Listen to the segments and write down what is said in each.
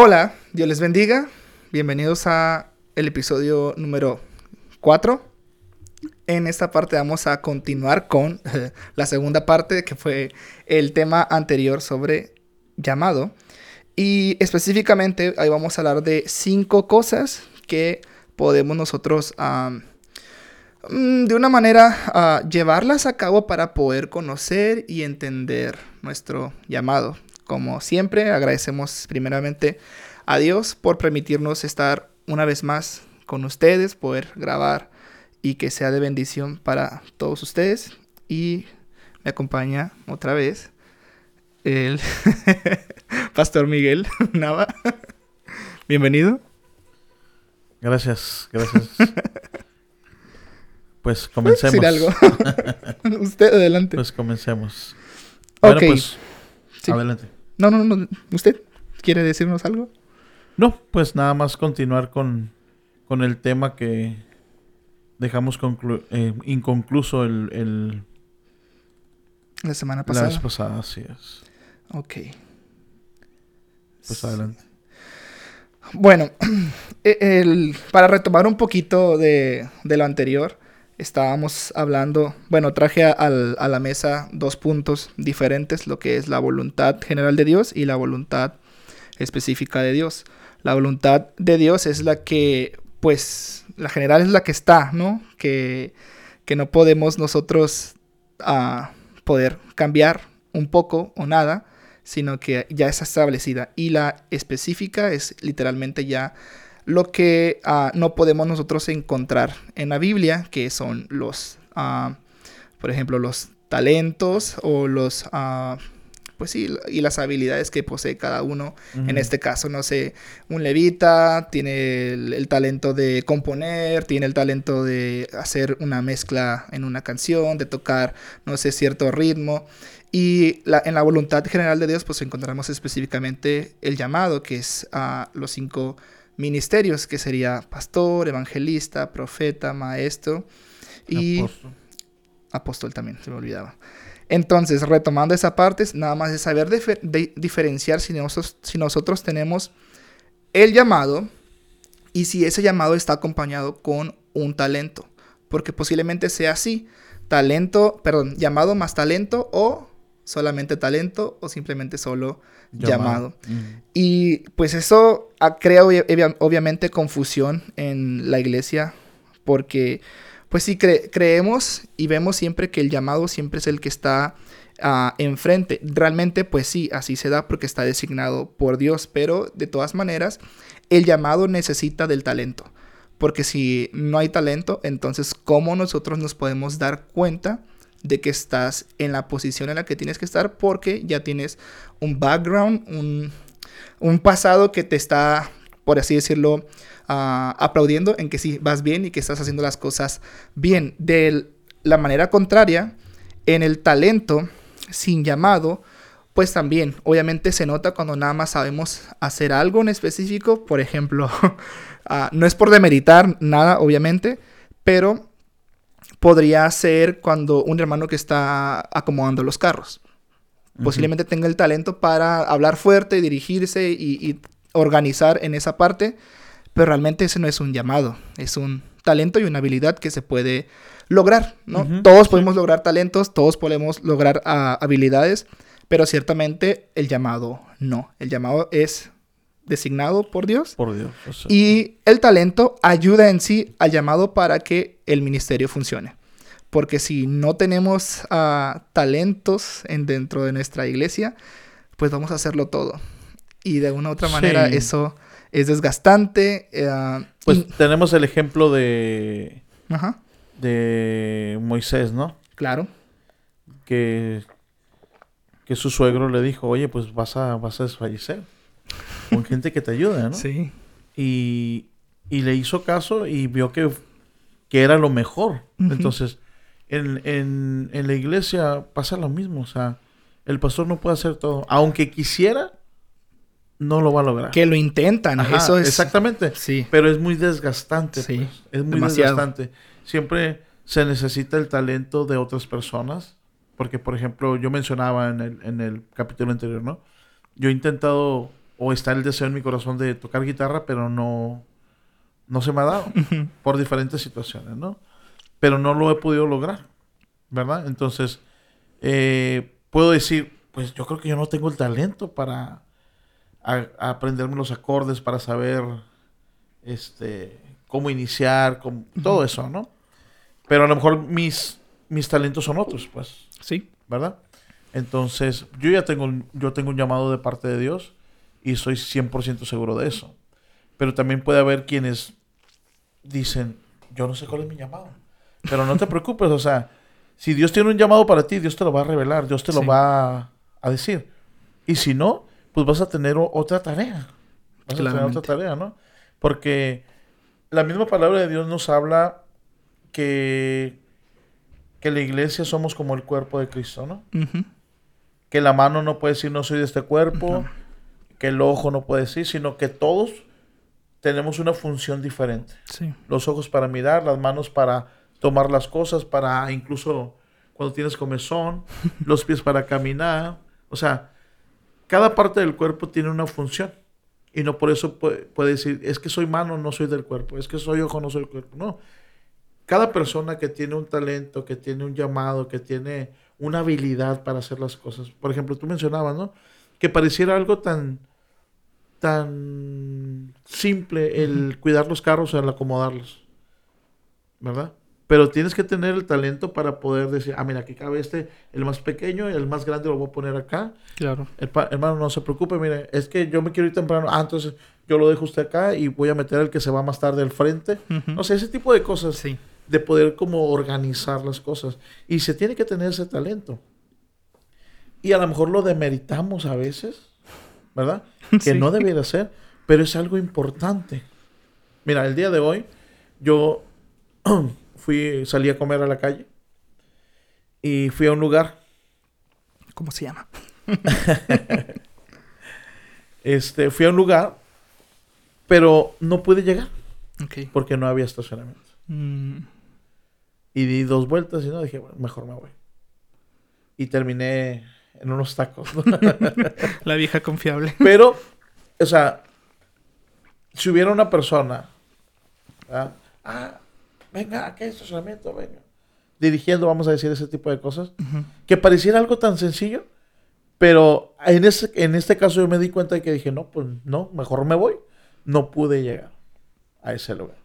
Hola, Dios les bendiga. Bienvenidos a el episodio número 4. En esta parte vamos a continuar con la segunda parte que fue el tema anterior sobre llamado. Y específicamente ahí vamos a hablar de cinco cosas que podemos nosotros mm, de una manera llevarlas a cabo para poder conocer y entender nuestro llamado. Como siempre, agradecemos primeramente a Dios por permitirnos estar una vez más con ustedes, poder grabar y que sea de bendición para todos ustedes. Y me acompaña otra vez el Pastor Miguel Nava. Bienvenido. Gracias, gracias. Pues comencemos. Decir algo. Usted adelante. Pues comencemos. Bueno, pues adelante. No, no, no. ¿Usted quiere decirnos algo? No, pues nada más continuar con, con el tema que dejamos eh, inconcluso el, La semana pasada. La vez pasada, así es. Ok. Pues adelante. Bueno, e, el, para retomar un poquito de, de lo anterior, estábamos hablando, bueno, traje a, la mesa dos puntos diferentes, lo que es la voluntad general de Dios y la voluntad específica de Dios. La voluntad de Dios es la que, pues, la general es la que está, ¿no? Que, que no podemos nosotros uh, poder cambiar un poco o nada, sino que ya es establecida. Y la específica es literalmente ya lo que ah, no podemos nosotros encontrar en la Biblia, que son los, ah, por ejemplo, los talentos o los, ah, pues sí, y las habilidades que posee cada uno. En este caso, no sé, un levita tiene el, talento de componer, tiene el talento de hacer una mezcla en una canción, de tocar, no sé, cierto ritmo. Y en la voluntad general de Dios, pues encontramos específicamente el llamado, que es a los cinco ministerios, que sería pastor, evangelista, profeta, maestro y apóstol, también, se me olvidaba. Entonces, retomando esa parte, nada más es saber diferenciar si nosotros, si nosotros tenemos el llamado y si ese llamado está acompañado con un talento. Porque posiblemente sea así, talento, perdón, llamado más talento o solamente talento o simplemente solo llamado. Y pues eso crea obviamente confusión en la iglesia porque pues sí creemos y vemos siempre que el llamado siempre es el que está uh, enfrente. Realmente pues sí, así se da porque está designado por Dios, pero de todas maneras el llamado necesita del talento. Porque si no hay talento, entonces ¿cómo nosotros nos podemos dar cuenta? De que estás en la posición en la que tienes que estar porque ya tienes un background, un, pasado que te está, por así decirlo, ah, aplaudiendo en que sí, vas bien y que estás haciendo las cosas bien. De la manera contraria, en el talento sin llamado, pues también, obviamente se nota cuando nada más sabemos hacer algo en específico, por ejemplo, ah, no es por demeritar nada, obviamente, pero podría ser cuando un hermano que está acomodando los carros. Posiblemente tenga el talento para hablar fuerte, dirigirse y, organizar en esa parte, pero realmente ese no es un llamado, es un talento y una habilidad que se puede lograr, ¿no? Todos podemos lograr talentos, todos podemos lograr ah, habilidades, pero ciertamente el llamado no. El llamado es designado por Dios. Por Dios. Y el talento ayuda en sí al llamado para que el ministerio funcione. Porque si no tenemos uh, talentos en, dentro de nuestra iglesia, pues vamos a hacerlo todo. Y de una u otra manera eso es desgastante. Uh, pues tenemos el ejemplo de... Ajá. De Moisés, ¿no? Claro. Que, que su suegro le dijo, oye, pues vas a, vas a desfallecer con gente que te ayuda, ¿no? Sí. Y, y le hizo caso y vio que, que era lo mejor. Entonces, en, en, en, la iglesia pasa lo mismo. O sea, el pastor no puede hacer todo. Aunque quisiera, no lo va a lograr. Que lo intentan, eso es. Exactamente. Sí. Pero es muy desgastante. Sí. Pues. Es muy desgastante. Siempre se necesita el talento de otras personas. Porque, por ejemplo, yo mencionaba en el, en el capítulo anterior, ¿no? Yo he intentado o está el deseo en mi corazón de tocar guitarra, pero no, no se me ha dado por diferentes situaciones, ¿no? Pero no lo he podido lograr, ¿verdad? Entonces, eh, puedo decir, pues yo creo que yo no tengo el talento para aprenderme los acordes, para saber este, cómo iniciar, con todo eso, ¿no? Pero a lo mejor mis, mis talentos son otros, pues. Sí. ¿Verdad? Entonces, yo ya tengo, yo tengo un llamado de parte de Dios y soy 100% seguro de eso. Pero también puede haber quienes dicen, yo no sé cuál es mi llamado. Pero no te preocupes, o sea, si Dios tiene un llamado para ti, Dios te lo va a revelar, Dios te lo va a, decir. Y si no, pues vas a tener otra tarea. Vas a tener otra tarea, ¿no? Porque la misma palabra de Dios nos habla que, que la iglesia somos como el cuerpo de Cristo, ¿no? Que la mano no puede decir no soy de este cuerpo, que el ojo no puede decir, sino que todos tenemos una función diferente. Los ojos para mirar, las manos para tomar las cosas, para incluso cuando tienes comezón, los pies para caminar. O sea, cada parte del cuerpo tiene una función. Y no por eso puede, decir, es que soy mano, no soy del cuerpo, es que soy ojo, no soy del cuerpo. No. Cada persona que tiene un talento, que tiene un llamado, que tiene una habilidad para hacer las cosas. Por ejemplo, tú mencionabas, ¿no? Que pareciera algo tan, tan simple el cuidar los carros o el acomodarlos. ¿Verdad? Pero tienes que tener el talento para poder decir, ah, mira, aquí cabe este, el más pequeño, el más grande lo voy a poner acá. Claro. hermano, no se preocupe, mire, es que yo me quiero ir temprano. Ah, entonces yo lo dejo usted acá y voy a meter el que se va más tarde al frente. O sea, ese tipo de cosas. Sí. De poder como organizar las cosas. Y se tiene que tener ese talento. Y a lo mejor lo demeritamos a veces, ¿verdad? Que no debería ser, pero es algo importante. Mira, el día de hoy yo fui, salí a comer a la calle y fui a un lugar. ¿Cómo se llama? este, fui a un lugar, pero no pude llegar. Porque no había estacionamiento. Mm. Y di dos vueltas y no dije, bueno, mejor me voy. Y terminé en unos tacos. la vieja confiable. Pero, o sea, si hubiera una persona, ah, venga, aquí hay estacionamiento, venga. Dirigiendo, vamos a decir, ese tipo de cosas. Que pareciera algo tan sencillo, pero en, ese, en este caso yo me di cuenta de que dije, no, pues no, mejor me voy. No pude llegar a ese lugar.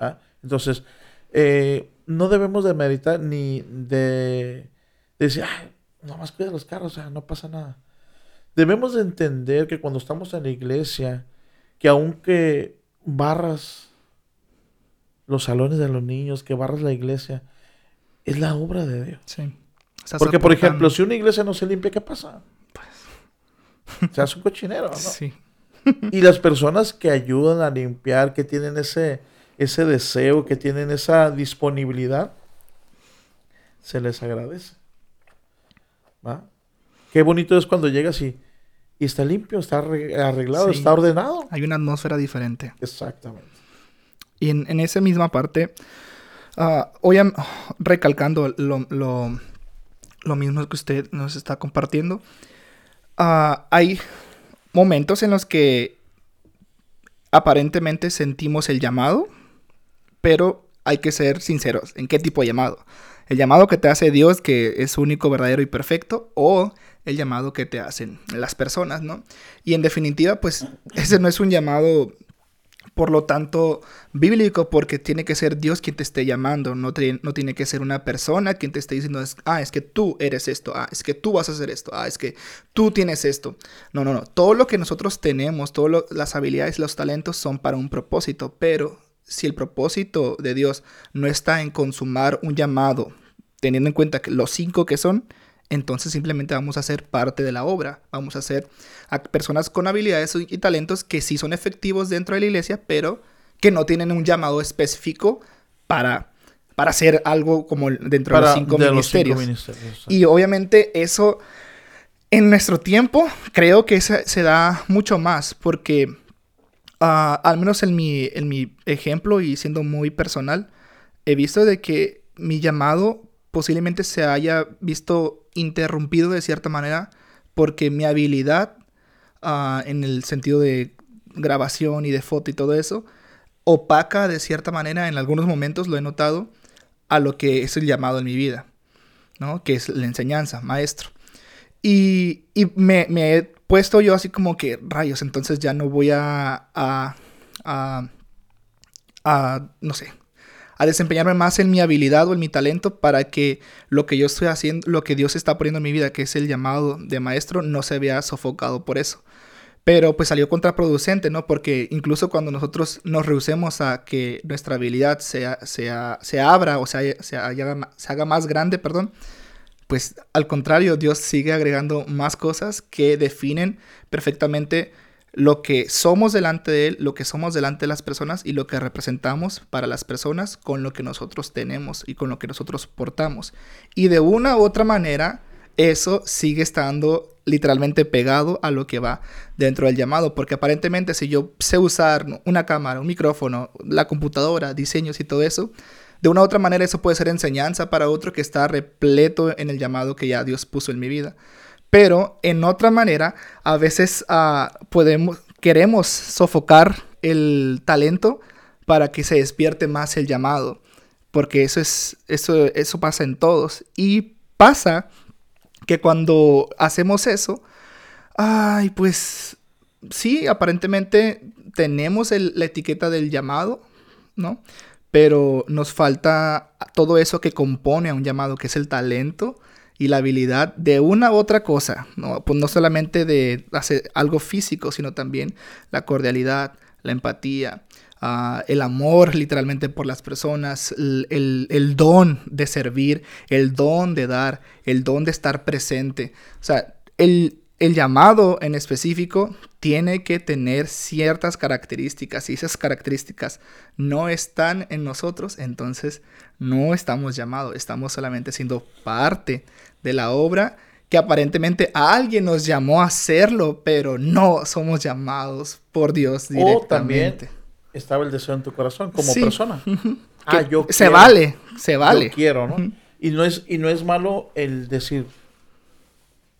¿Ah? Entonces, eh, no debemos de meditar ni de, decir, ay, nomás cuida los carros, o sea, no pasa nada. Debemos de entender que cuando estamos en la iglesia, que aunque barras los salones de los niños, que barras la iglesia, es la obra de Dios. Sí. Porque, por ejemplo, si una iglesia no se limpia, ¿qué pasa? Pues... Se hace un cochinero, ¿no? Sí. y las personas que ayudan a limpiar, que tienen ese, ese deseo, que tienen esa disponibilidad, se les agradece. ¿Va? Qué bonito es cuando llegas y, y está limpio, está arreglado, está ordenado. Hay una atmósfera diferente. Exactamente. Y en, esa misma parte, uh, hoy recalcando lo, lo, mismo que usted nos está compartiendo, ah, hay momentos en los que aparentemente sentimos el llamado, pero hay que ser sinceros. ¿En qué tipo de llamado? El llamado que te hace Dios, que es único, verdadero y perfecto, o el llamado que te hacen las personas, ¿no? Y en definitiva, pues ese no es un llamado por lo tanto, bíblico, porque tiene que ser Dios quien te esté llamando, no, no tiene que ser una persona quien te esté diciendo, ah, es que tú eres esto, ah, es que tú vas a hacer esto, ah, es que tú tienes esto. No, no, no, todo lo que nosotros tenemos, todas las habilidades, los talentos son para un propósito, pero si el propósito de Dios no está en consumar un llamado, teniendo en cuenta que los cinco que son, entonces simplemente vamos a ser parte de la obra. Vamos a ser personas con habilidades y talentos que sí son efectivos dentro de la iglesia, pero que no tienen un llamado específico para, para hacer algo como dentro de, los cinco, ministerios. Y obviamente eso en nuestro tiempo creo que se, da mucho más porque al menos en mi, en mi ejemplo y siendo muy personal, he visto de que mi llamado posiblemente se haya visto interrumpido de cierta manera porque mi habilidad ah, en el sentido de grabación y de foto y todo eso, opaca de cierta manera, en algunos momentos lo he notado, a lo que es el llamado en mi vida, ¿no? Que es la enseñanza, maestro. Y, y me, me, he puesto yo así como que, rayos, entonces ya no voy a, a, a, no sé, a desempeñarme más en mi habilidad o en mi talento para que lo que yo estoy haciendo, lo que Dios está poniendo en mi vida, que es el llamado de maestro, no se vea sofocado por eso. Pero pues salió contraproducente, ¿no? Porque incluso cuando nosotros nos rehusemos a que nuestra habilidad sea, sea, se abra o sea, se, haga, se haga más grande, perdón, pues al contrario, Dios sigue agregando más cosas que definen perfectamente lo que somos delante de Él, lo que somos delante de las personas y lo que representamos para las personas con lo que nosotros tenemos y con lo que nosotros portamos. Y de una u otra manera, eso sigue estando literalmente pegado a lo que va dentro del llamado, porque aparentemente si yo sé usar una cámara, un micrófono, la computadora, diseños y todo eso, de una u otra manera eso puede ser enseñanza para otro que está repleto en el llamado que ya Dios puso en mi vida. Pero en otra manera, a veces uh, podemos, queremos sofocar el talento para que se despierte más el llamado, porque eso es eso eso pasa en todos y pasa que cuando hacemos eso, ay, pues sí, aparentemente tenemos la etiqueta del llamado, ¿no? Pero nos falta todo eso que compone a un llamado, que es el talento y la habilidad de una u otra cosa, ¿no? Pues no solamente de hacer algo físico, sino también la cordialidad, la empatía, Uh, el amor literalmente por las personas, el, el, el, don de servir, el don de dar, el don de estar presente. O sea, el, el llamado en específico tiene que tener ciertas características y esas características no están en nosotros, entonces no estamos llamados, estamos solamente siendo parte de la obra que aparentemente alguien nos llamó a hacerlo, pero no somos llamados por Dios directamente estaba el deseo en tu corazón como persona. ah, yo se vale, se vale. Yo quiero, ¿no? Y no es y no es malo el decir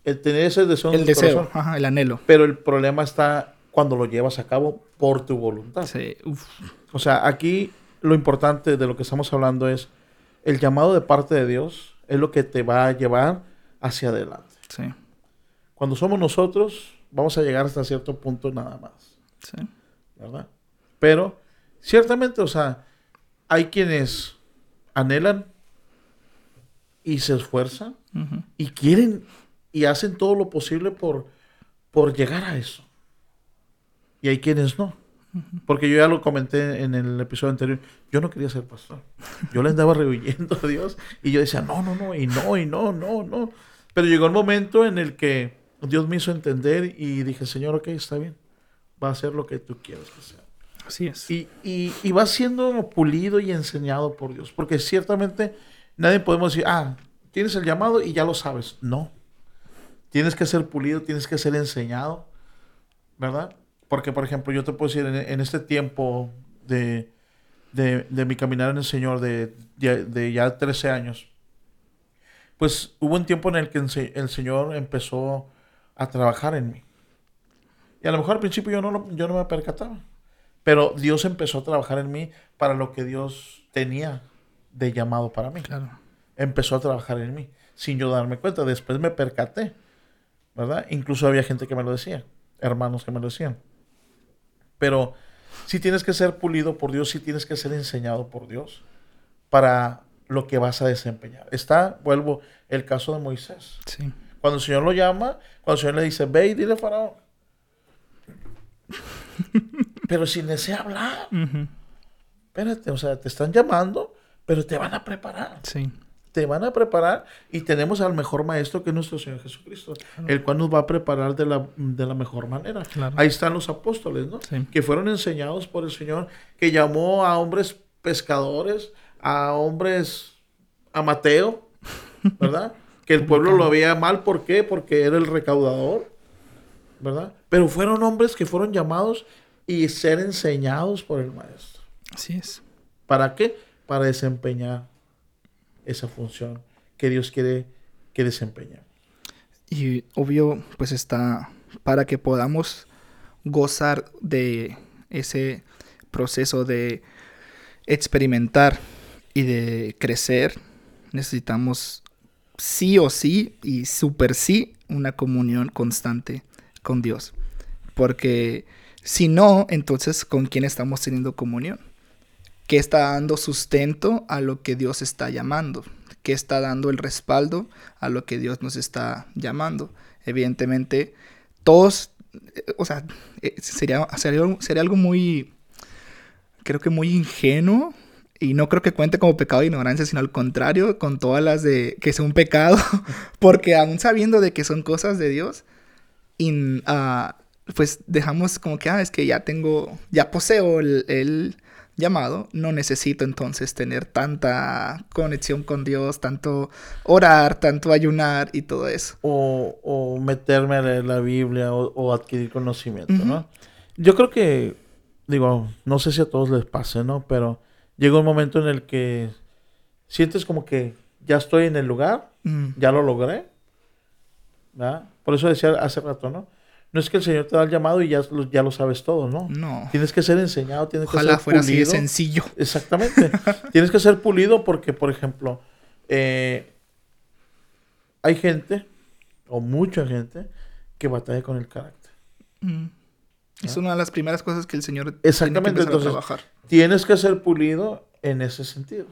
el tener ese deseo en el deseo, Ajá, el anhelo. Pero el problema está cuando lo llevas a cabo por tu voluntad. Sí. O sea, aquí lo importante de lo que estamos hablando es el llamado de parte de Dios es lo que te va a llevar hacia adelante. Sí. Cuando somos nosotros, vamos a llegar hasta cierto punto nada más. Sí. ¿Verdad? Pero, ciertamente, o sea, hay quienes anhelan y se esfuerzan y quieren y hacen todo lo posible por, por llegar a eso. Y hay quienes no. Porque yo ya lo comenté en el episodio anterior. Yo no quería ser pastor. Yo le andaba rehuyendo a Dios. Y yo decía, no, no, no, y no, y no, no, no. Pero llegó el momento en el que Dios me hizo entender y dije, Señor, ok, está bien. Va a ser lo que tú quieras que sea. Así es. Y, y, va siendo pulido y enseñado por Dios. Porque ciertamente nadie podemos decir, ah, tienes el llamado y ya lo sabes. No. Tienes que ser pulido, tienes que ser enseñado. ¿Verdad? Porque, por ejemplo, yo te puedo decir, en, este tiempo de, de, mi caminar en el Señor de, de, ya 13 años, pues hubo un tiempo en el que el Señor empezó a trabajar en mí. Y a lo mejor al principio yo no, yo no me percataba. Pero Dios empezó a trabajar en mí para lo que Dios tenía de llamado para mí. Claro. Empezó a trabajar en mí sin yo darme cuenta. Después me percaté, ¿verdad? Incluso había gente que me lo decía, hermanos que me lo decían. Pero si tienes que ser pulido por Dios, si tienes que ser enseñado por Dios para lo que vas a desempeñar. Está, vuelvo, el caso de Moisés. Sí. Cuando el Señor lo llama, cuando el Señor le dice, ve y dile a Faraón, pero sin desea hablar. Espérate, o sea, te están llamando, pero te van a preparar. Sí. Te van a preparar y tenemos al mejor maestro que es nuestro Señor Jesucristo, el cual nos va a preparar de la, de la mejor manera. Ahí están los apóstoles, ¿no? Que fueron enseñados por el Señor, que llamó a hombres pescadores, a hombres a Mateo, ¿verdad? que el pueblo lo veía mal, ¿por qué? Porque era el recaudador, ¿verdad? Pero fueron hombres que fueron llamados y ser enseñados por el maestro. Así es. ¿Para qué? Para desempeñar esa función que Dios quiere que desempeñe. Y obvio, pues está para que podamos gozar de ese proceso de experimentar y de crecer, necesitamos sí o sí y súper sí una comunión constante con Dios. Porque si no, entonces ¿con quién estamos teniendo comunión? ¿Qué está dando sustento a lo que Dios está llamando? ¿Qué está dando el respaldo a lo que Dios nos está llamando? Evidentemente, todos, eh, o sea, eh, sería, sería, sería algo muy, creo que muy ingenuo y no creo que cuente como pecado de ignorancia, sino al contrario, con todas las de que es un pecado, porque aún sabiendo de que son cosas de Dios, y, ah, pues dejamos como que, ah, es que ya tengo, ya poseo el, llamado, no necesito entonces tener tanta conexión con Dios, tanto orar, tanto ayunar y todo eso. O, o meterme a leer la Biblia o, adquirir conocimiento, ¿no? Yo creo que, digo, no sé si a todos les pase, ¿no? Pero llega un momento en el que sientes como que ya estoy en el lugar, mm. ya lo logré. ¿verdad? Por eso decía hace rato, ¿no? No es que el Señor te da el llamado y ya lo, ya lo sabes todo, ¿no? No. Tienes que ser enseñado, tienes que ser pulido. fuera así de sencillo. Exactamente. tienes que ser pulido porque, por ejemplo, eh, hay gente, o mucha gente, que batalla con el carácter. Mm. Es una de las primeras cosas que el Señor Exactamente, tiene que entonces, a trabajar. Tienes que ser pulido en ese sentido.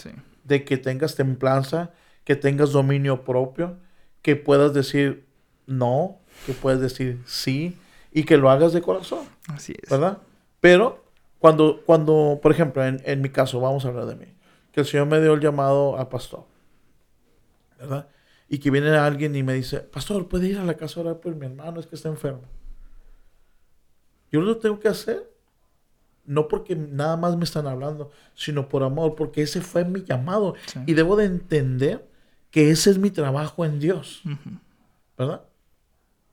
Sí. De que tengas templanza, que tengas dominio propio, que puedas decir no, que puedas decir sí y que lo hagas de corazón. Así es. ¿Verdad? Pero cuando, cuando por ejemplo, en, en mi caso, vamos a hablar de mí, que el Señor me dio el llamado a pastor. ¿Verdad? Y que viene alguien y me dice, pastor, ¿puede ir a la casa a orar por mi hermano? Es que está enfermo. Yo lo tengo que hacer no porque nada más me están hablando, sino por amor, porque ese fue mi llamado. Y debo de entender que ese es mi trabajo en Dios. ¿Verdad?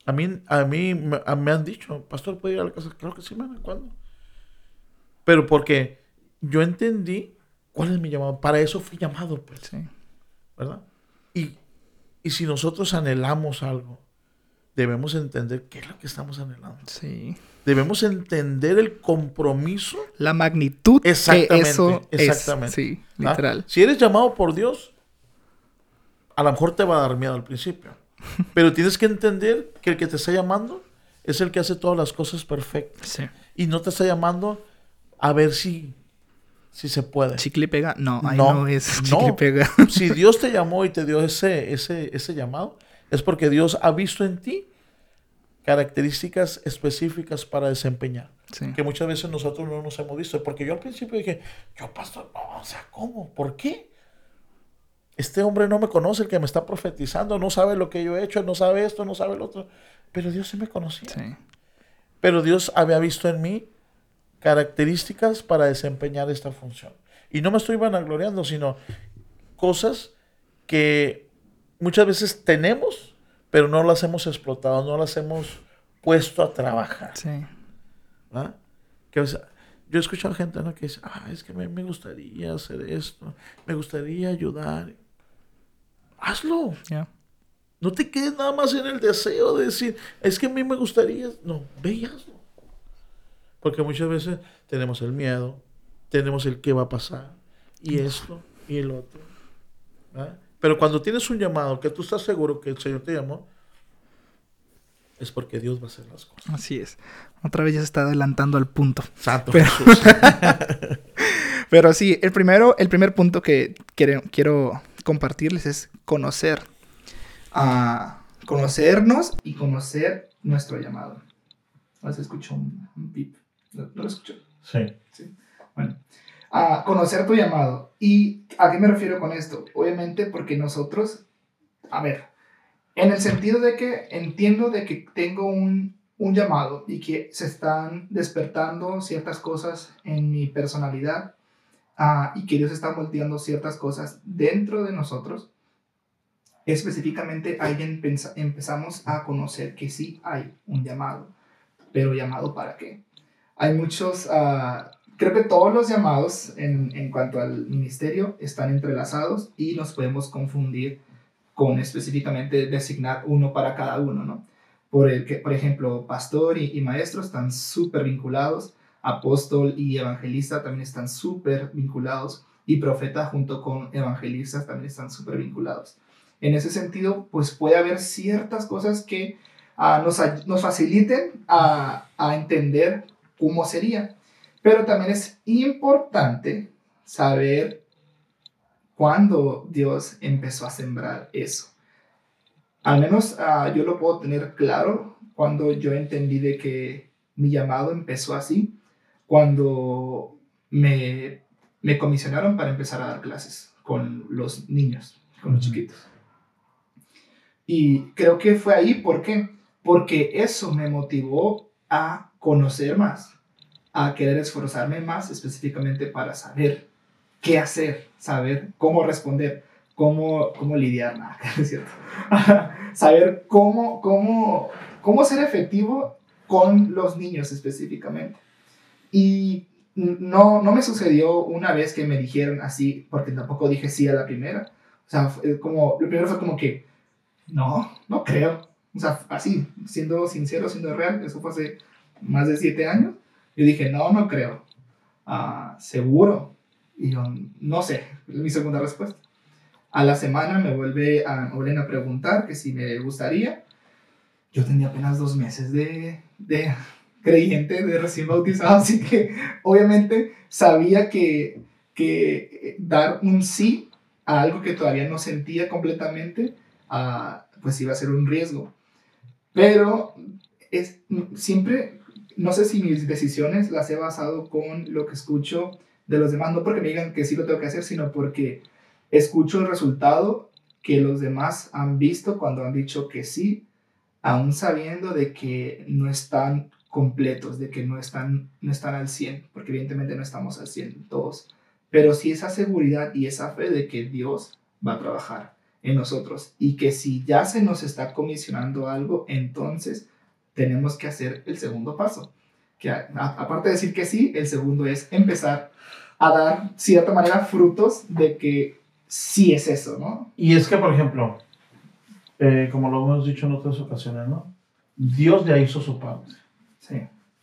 A mí, a mí me, han dicho, pastor, ¿puede ir a la casa? Claro que sí, man, ¿cuándo? Pero porque yo entendí cuál es mi llamado. Para eso fui llamado, pues. ¿Verdad? Y, y si nosotros anhelamos algo, debemos entender qué es lo que estamos anhelando. Sí. Debemos entender el compromiso. La magnitud exactamente, que eso exactamente. Sí, ¿Ah? literal. Si eres llamado por Dios, a lo mejor te va a dar miedo al principio. Pero tienes que entender que el que te está llamando es el que hace todas las cosas perfectas. Sí. Y no te está llamando a ver si, si se puede. Chicle pega. No, ahí no, es chicle pega. si Dios te llamó y te dio ese, ese, ese llamado, es porque Dios ha visto en ti características específicas para desempeñar. Que muchas veces nosotros no nos hemos visto. Porque yo al principio dije, yo pastor, no, o sea, ¿cómo? ¿Por qué? Este hombre no me conoce, el que me está profetizando, no sabe lo que yo he hecho, no sabe esto, no sabe lo otro. Pero Dios sí me conocía. Pero Dios había visto en mí características para desempeñar esta función. Y no me estoy vanagloriando, sino cosas que muchas veces tenemos, pero no las hemos explotado, no las hemos puesto a trabajar. Sí. Que, yo he escuchado gente que dice, ah, es que me, gustaría hacer esto, me gustaría ayudar. Hazlo. No te quedes nada más en el deseo de decir, es que a mí me gustaría. No, ve y hazlo. Porque muchas veces tenemos el miedo, tenemos el qué va a pasar, y esto, y el otro. Pero cuando tienes un llamado que tú estás seguro que el Señor te llamó, es porque Dios va a hacer las cosas. Así es. Otra vez ya se está adelantando al punto. Santo pero, pero sí, el primero, el primer punto que quiero, compartirles es conocer. a conocernos y conocer nuestro llamado. A se escuchó un, un pip. ¿No, lo escuchó? Sí. Sí. Bueno a conocer tu llamado. ¿Y a qué me refiero con esto? Obviamente porque nosotros, a ver, en el sentido de que entiendo de que tengo un, un llamado y que se están despertando ciertas cosas en mi personalidad uh, y que Dios está moldeando ciertas cosas dentro de nosotros, específicamente ahí empezamos a conocer que sí hay un llamado, pero llamado para qué. Hay muchos... Uh, creo que todos los llamados en, en, cuanto al ministerio están entrelazados y nos podemos confundir con específicamente designar uno para cada uno, ¿no? por el que, por ejemplo, pastor y, y maestro están súper vinculados, apóstol y evangelista también están súper vinculados, y profeta junto con evangelistas también están súper vinculados. En ese sentido, pues puede haber ciertas cosas que ah, nos, nos, faciliten a, a entender cómo sería. Pero también es importante saber cuándo Dios empezó a sembrar eso. Al menos uh, yo lo puedo tener claro cuando yo entendí de que mi llamado empezó así, cuando me me comisionaron para empezar a dar clases con los niños, con los chiquitos. Y creo que fue ahí, ¿por qué? Porque eso me motivó a conocer más, a querer esforzarme más específicamente para saber qué hacer, saber cómo responder, cómo, cómo lidiar, nada, es cierto. saber cómo, cómo, cómo ser efectivo con los niños específicamente. Y no, no me sucedió una vez que me dijeron así, porque tampoco dije sí a la primera. O sea, como, lo primero fue como que, no, no creo. O sea, así, siendo sincero, siendo real, eso fue hace más de siete años. Yo dije, no, no creo. Ah, seguro. Y yo, no sé, es mi segunda respuesta. A la semana me vuelve a, me vuelven a preguntar que si me gustaría. Yo tenía apenas dos meses de, de creyente de recién bautizado, así que obviamente sabía que, que dar un sí a algo que todavía no sentía completamente, uh, pues iba a ser un riesgo. Pero es, siempre, no sé si mis decisiones las he basado con lo que escucho de los demás, no porque me digan que sí lo tengo que hacer, sino porque escucho el resultado que los demás han visto cuando han dicho que sí, aún sabiendo de que no están completos, de que no están, no están al 100, porque evidentemente no estamos al 100 todos, pero sí esa seguridad y esa fe de que Dios va a trabajar en nosotros y que si ya se nos está comisionando algo, entonces tenemos que hacer el segundo paso. Que aparte de decir que sí, el segundo es empezar a dar cierta manera frutos de que sí es eso, ¿no? Y es que, por ejemplo, eh, como lo hemos dicho en otras ocasiones, ¿no? Dios ya hizo su parte.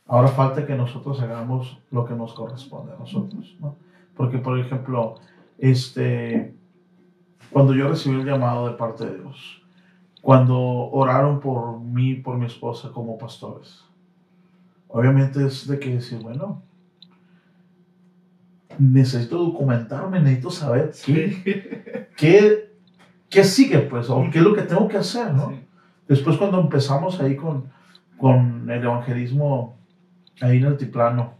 Ahora falta que nosotros hagamos lo que nos corresponde a nosotros, ¿no? Porque, por ejemplo, este, cuando yo recibí el llamado de parte de Dios, cuando oraron por mí, por mi esposa como pastores, obviamente es de que decir, bueno, necesito documentarme, necesito saber qué, qué, qué, sigue, pues, o qué es lo que tengo que hacer, ¿no? Después cuando empezamos ahí con, con el evangelismo ahí en altiplano.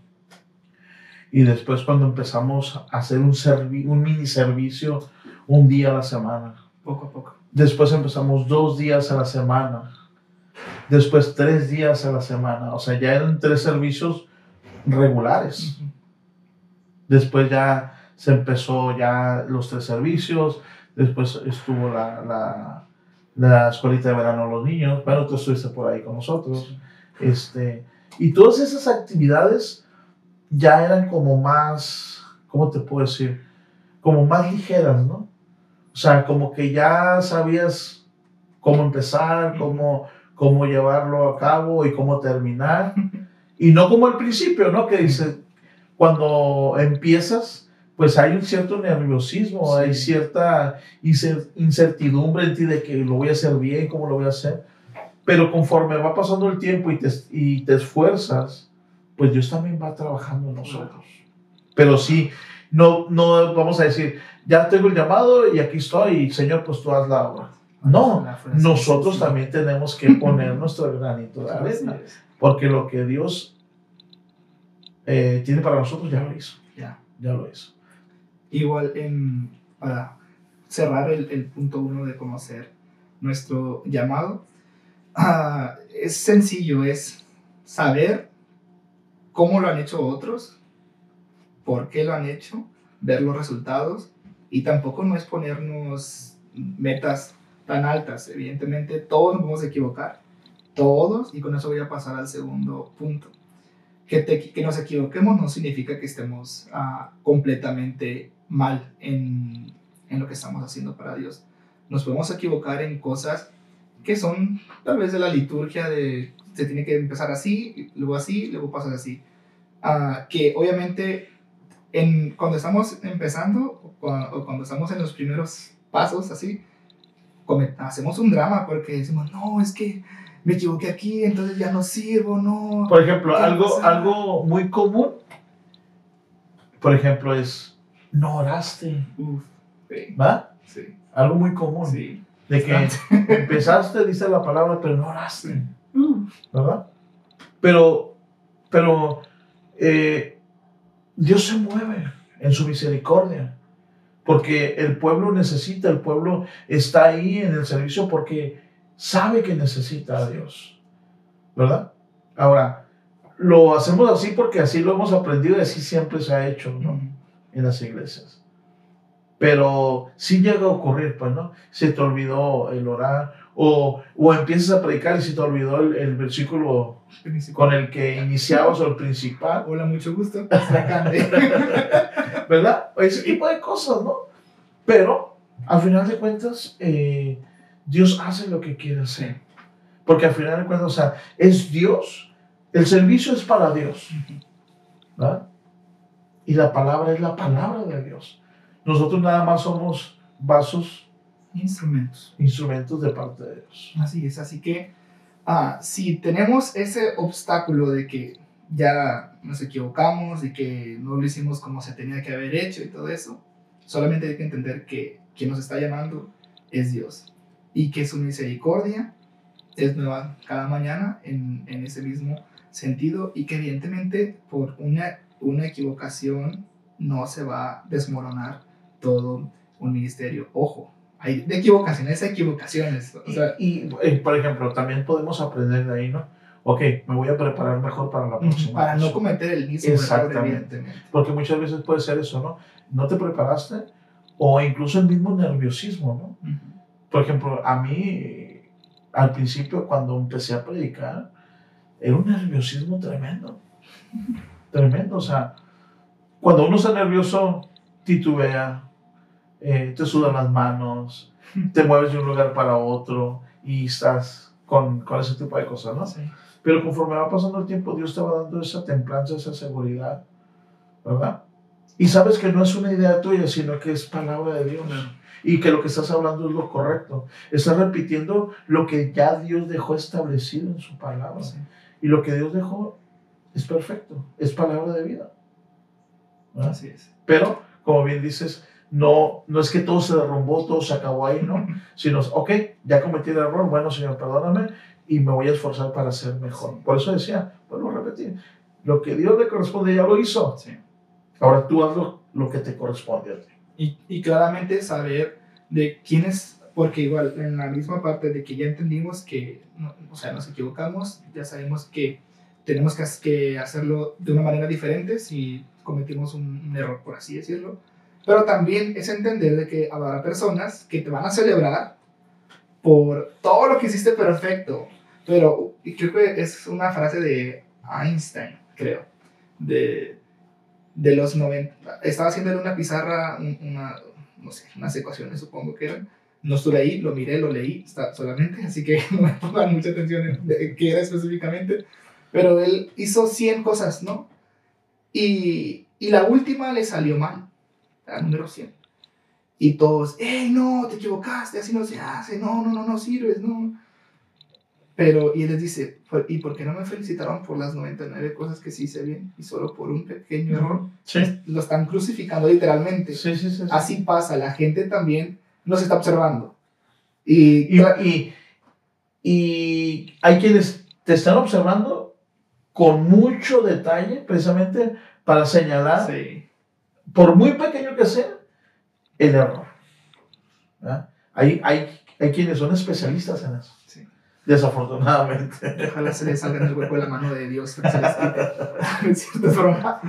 Y después cuando empezamos a hacer un, un mini servicio un día a la semana. Poco a poco. Después empezamos dos días a la semana. Después tres días a la semana. O sea, ya eran tres servicios regulares. Después ya se empezó ya los tres servicios. Después estuvo la, la la escuelita de verano a los niños, bueno, tú estuviste por ahí con nosotros, este, y todas esas actividades ya eran como más, ¿cómo te puedo decir? Como más ligeras, ¿no? O sea, como que ya sabías cómo empezar, cómo, cómo llevarlo a cabo y cómo terminar. Y no como al principio, ¿no? Que dice, cuando empiezas, pues hay un cierto nerviosismo, hay cierta incertidumbre en ti de que lo voy a hacer bien, cómo lo voy a hacer. Pero conforme va pasando el tiempo y te, y te esfuerzas, pues Dios también va trabajando en nosotros. Pero sí, no, no vamos a decir, ya tengo el llamado y aquí estoy, Señor, pues tú haz la obra. No, nosotros también tenemos que poner nuestro granito de arena, porque lo que Dios eh, tiene para nosotros ya lo hizo. Ya, ya lo hizo. Igual, en, para cerrar el, el punto uno de conocer nuestro llamado, ah, es sencillo, es saber cómo lo han hecho otros, por qué lo han hecho, ver los resultados y tampoco no es ponernos metas tan altas. Evidentemente todos nos podemos equivocar, todos, y con eso voy a pasar al segundo punto. Que, que nos equivoquemos no significa que estemos uh, completamente mal en, en lo que estamos haciendo para Dios. Nos podemos equivocar en cosas que son tal vez de la liturgia de se tiene que empezar así, luego así, luego pasar así. Ah, que obviamente en, cuando estamos empezando o cuando, estamos en los primeros pasos así, hacemos un drama porque decimos, no, es que me equivoqué aquí, entonces ya no sirvo, no. Por ejemplo, algo, algo muy común, por ejemplo, es, no oraste. Uf, ¿Va? Sí. Algo muy común. Sí. De que empezaste, dice la palabra, pero no oraste. ¿Verdad? Pero, pero eh, Dios se mueve en su misericordia. Porque el pueblo necesita, el pueblo está ahí en el servicio porque sabe que necesita a Dios. ¿Verdad? Ahora, lo hacemos así porque así lo hemos aprendido y así siempre se ha hecho, ¿no? En las iglesias. Pero sí llega a ocurrir, pues, ¿no? Se te olvidó el orar o, o empiezas a predicar y se te olvidó el, versículo con el que iniciabas o el principal. Hola, mucho gusto. ¿Verdad? Ese tipo de cosas, ¿no? Pero, al final de cuentas, eh, Dios hace lo que quiere hacer. Porque al final de cuentas, o sea, es Dios. El servicio es para Dios. ¿verdad? Y la palabra es la palabra de Dios. Nosotros nada más somos vasos. Instrumentos. Instrumentos de parte de Dios. Así es, así que ah, si tenemos ese obstáculo de que ya nos equivocamos y que no lo hicimos como se tenía que haber hecho y todo eso, solamente hay que entender que quien nos está llamando es Dios y que su misericordia es nueva cada mañana en, en ese mismo sentido y que evidentemente por una, una equivocación no se va a desmoronar todo un ministerio. Ojo, hay de equivocaciones a equivocaciones. y, eh, por ejemplo, también podemos aprender de ahí, ¿no? Ok, me voy a preparar mejor para la próxima. Para no cometer el mismo error, evidentemente. Porque muchas veces puede ser eso, ¿no? No te preparaste o incluso el mismo nerviosismo, ¿no? Por ejemplo, a mí, al principio, cuando empecé a predicar, era un nerviosismo tremendo. Tremendo, o sea, cuando uno está nervioso, titubea, eh, te sudan las manos, te mueves de un lugar para otro y estás con, con ese tipo de cosas, ¿no? Pero conforme va pasando el tiempo, Dios te va dando esa templanza, esa seguridad, ¿verdad? Y sabes que no es una idea tuya, sino que es palabra de Dios. Y que lo que estás hablando es lo correcto. Estás repitiendo lo que ya Dios dejó establecido en su palabra. Y lo que Dios dejó es perfecto, es palabra de vida. Así es. Pero, como bien dices, no, no es que todo se derrumbó, todo se acabó ahí, ¿no? Sino, ok, ya cometí el error, bueno, Señor, perdóname y me voy a esforzar para ser mejor. Por eso decía, vuelvo a repetir, lo que Dios le corresponde ya lo hizo. Sí. Ahora tú haz lo, que te corresponde a ti. Y, y, claramente saber de quién es, porque igual en la misma parte de que ya entendimos que, o sea, nos equivocamos, ya sabemos que tenemos que, que hacerlo de una manera diferente si cometimos un, error, por así decirlo. Pero también es entender de que habrá personas que te van a celebrar por todo lo que hiciste perfecto. Pero creo que es una frase de Einstein, creo, de, de los 90. Estaba haciendo una pizarra, una, no sé, unas ecuaciones supongo que eran. No estuve ahí, lo miré, lo leí solamente, así que no me pongan mucha atención en qué era específicamente. Pero él hizo 100 cosas, ¿no? Y, y la última le salió mal, la número 100. Y todos, ¡Ey, no! Te equivocaste, así no se hace, no, no, no, no sirves, no. Pero, y él les dice, ¿y por qué no me felicitaron por las 99 cosas que sí hice bien y solo por un pequeño error? Sí. Lo están crucificando literalmente. Sí, sí, sí, Así pasa, la gente también nos está observando. Y, y, y, y hay quienes te están observando con mucho detalle, precisamente para señalar, por muy pequeño que sea, el error. Hay, hay, hay quienes son especialistas en eso. Desafortunadamente. Ojalá se les salga en el hueco de la mano de Dios. Se les cierta forma.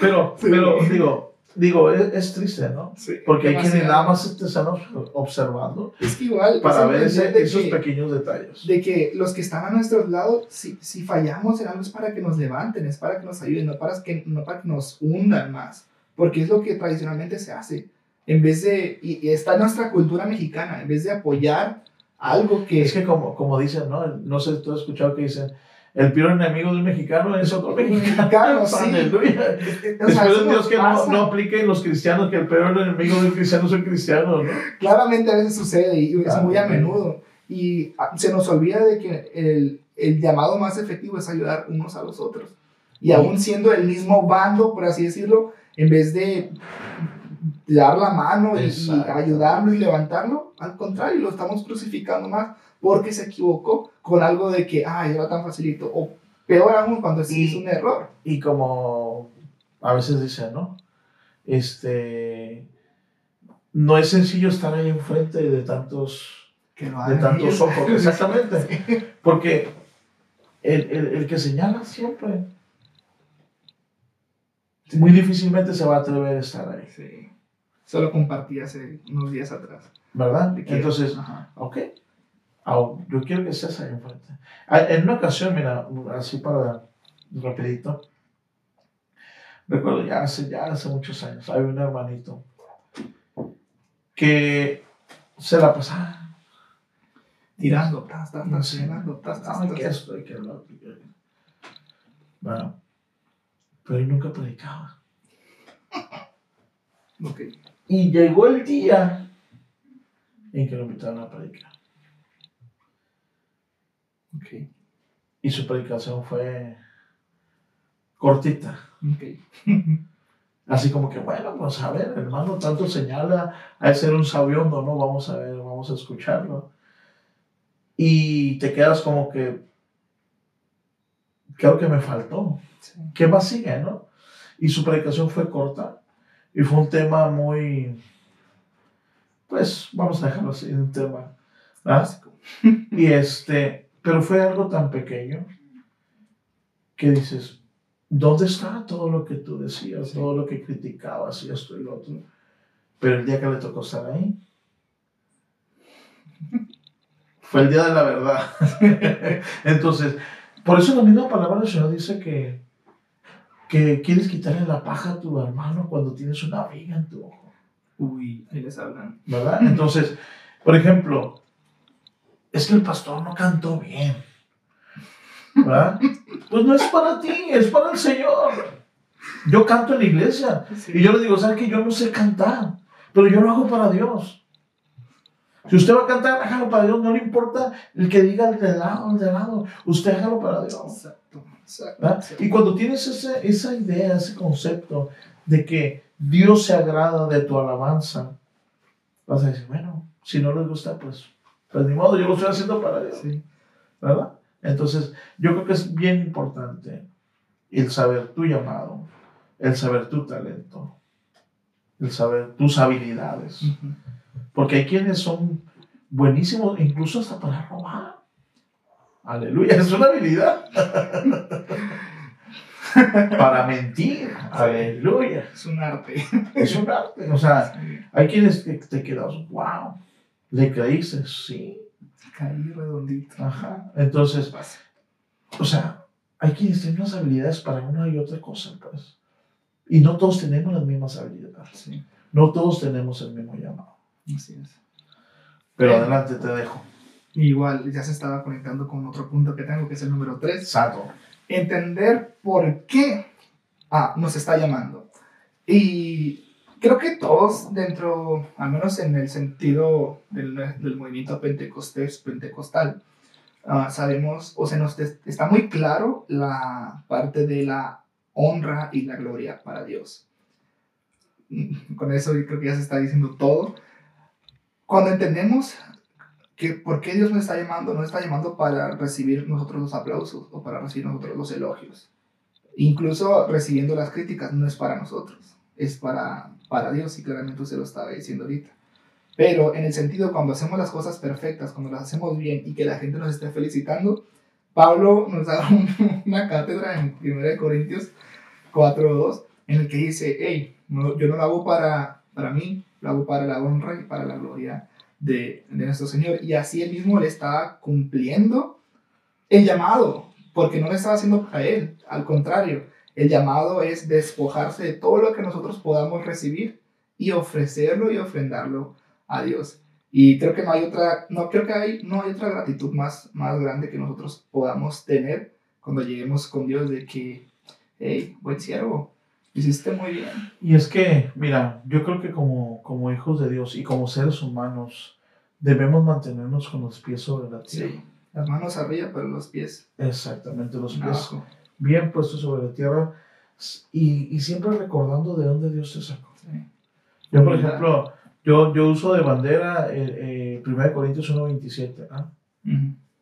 Pero, pero, digo, Digo, es, triste, ¿no? Sí, Porque hay quienes nada más te están observando. Es que igual. Para ver esos pequeños detalles. De que los que están a nuestro lado, si, si fallamos en algo es para que nos levanten, es para que nos ayuden, no para que, no para que nos hundan más. Porque es lo que tradicionalmente se hace. En vez de. Y, está en nuestra cultura mexicana, en vez de apoyar algo que... Es que como, como dicen, ¿no? No sé, tú has escuchado que dicen, el peor enemigo del mexicano es otro mexicano. sí. Aleluya. Después de Dios que no, no, aplique en los cristianos que el peor enemigo del cristiano es el cristiano, ¿no? Claramente a veces sucede y es muy a menudo. Y ah, se nos olvida de que el, el llamado más efectivo es ayudar unos a los otros. Y aún siendo el mismo bando, por así decirlo, en vez de dar la mano y, ayudarlo y levantarlo, al contrario, lo estamos crucificando más porque se equivocó con algo de que, ay, era tan facilito, o peor aún cuando se hizo un error. Y como a veces dicen, ¿no? Este, no es sencillo estar ahí enfrente de tantos, que de tantos ojos, exactamente, porque el, el, el que señala siempre muy difícilmente se va a atrever a estar ahí. Sí. Solo compartí hace unos días atrás. ¿Verdad? Entonces, ok. Yo quiero que estés ahí enfrente. En una ocasión, mira, así para rapidito. Recuerdo ya hace, ya hace muchos años, hay un hermanito que se la pasaba tirando, tas, tas, tas, tirando, tas, tas, esto, que Bueno, pero él nunca predicaba. Okay. Y llegó el día en que lo invitaron a predicar. Okay. Y su predicación fue cortita. Okay. Así como que, bueno, pues a ver, hermano, tanto señala a ser un sabiondo, ¿no? Vamos a ver, vamos a escucharlo. Y te quedas como que, creo que me faltó. ¿Qué más sigue, no? Y su predicación fue corta y fue un tema muy, pues, vamos a dejarlo así, un tema básico. y este, pero fue algo tan pequeño que dices, ¿dónde está todo lo que tú decías, todo lo que criticabas y esto y lo otro? Pero el día que le tocó estar ahí, fue el día de la verdad. Entonces, por eso la misma palabra del Señor dice que que quieres quitarle la paja a tu hermano cuando tienes una viga en tu ojo. Uy, ahí les hablan. ¿Verdad? Entonces, por ejemplo, es que el pastor no cantó bien. ¿Verdad? Pues no es para ti, es para el Señor. Yo canto en la iglesia y yo le digo, ¿sabes que Yo no sé cantar, pero yo lo hago para Dios. Si usted va a cantar, hágalo para Dios, no le importa el que diga el de lado, el de lado, usted hágalo para Dios. Exacto. Y cuando tienes ese, esa idea, ese concepto de que Dios se agrada de tu alabanza, vas a decir, bueno, si no les gusta, pues, pues ni modo, yo lo estoy haciendo para Dios. ¿Verdad? Entonces, yo creo que es bien importante el saber tu llamado, el saber tu talento, el saber tus habilidades. Porque hay quienes son buenísimos, incluso hasta para robar. Aleluya, es una habilidad. Para mentir. Aleluya. Es un arte. Es un arte. O sea, hay quienes que te quedas, wow. ¿Le creíste? Sí. Caí redondito. Ajá. Entonces, o sea, hay quienes tienen unas habilidades para una y otra cosa, pues. Y no todos tenemos las mismas habilidades. Sí. No todos tenemos el mismo llamado. Así es. Pero adelante te dejo. Igual ya se estaba conectando con otro punto que tengo, que es el número 3. Exacto. Entender por qué ah, nos está llamando. Y creo que todos dentro, al menos en el sentido del, del movimiento pentecostés, pentecostal, uh, sabemos o se nos está muy claro la parte de la honra y la gloria para Dios. Con eso creo que ya se está diciendo todo. Cuando entendemos que por qué Dios nos está llamando, nos está llamando para recibir nosotros los aplausos o para recibir nosotros los elogios. Incluso recibiendo las críticas no es para nosotros, es para, para Dios y claramente usted lo estaba diciendo ahorita. Pero en el sentido cuando hacemos las cosas perfectas, cuando las hacemos bien y que la gente nos esté felicitando, Pablo nos da una cátedra en 1 Corintios 4.2 en el que dice, hey, no, yo no lo hago para, para mí, lo hago para la honra y para la gloria de, nuestro Señor. Y así él mismo le estaba cumpliendo el llamado, porque no le estaba haciendo para él, al contrario, el llamado es despojarse de todo lo que nosotros podamos recibir y ofrecerlo y ofrendarlo a Dios. Y creo que no hay otra, no creo que hay, no hay otra gratitud más, más grande que nosotros podamos tener cuando lleguemos con Dios de que, hey, buen siervo, hiciste muy bien. Y es que, mira, yo creo que como, como hijos de Dios y como seres humanos, debemos mantenernos con los pies sobre la tierra. Sí, las manos arriba, pero los pies. Exactamente, los pies bien puestos sobre la tierra y, y siempre recordando de dónde Dios te sacó. Yo, por ejemplo, yo, yo uso de bandera eh, 1 eh, Corintios 1.27, ¿ah?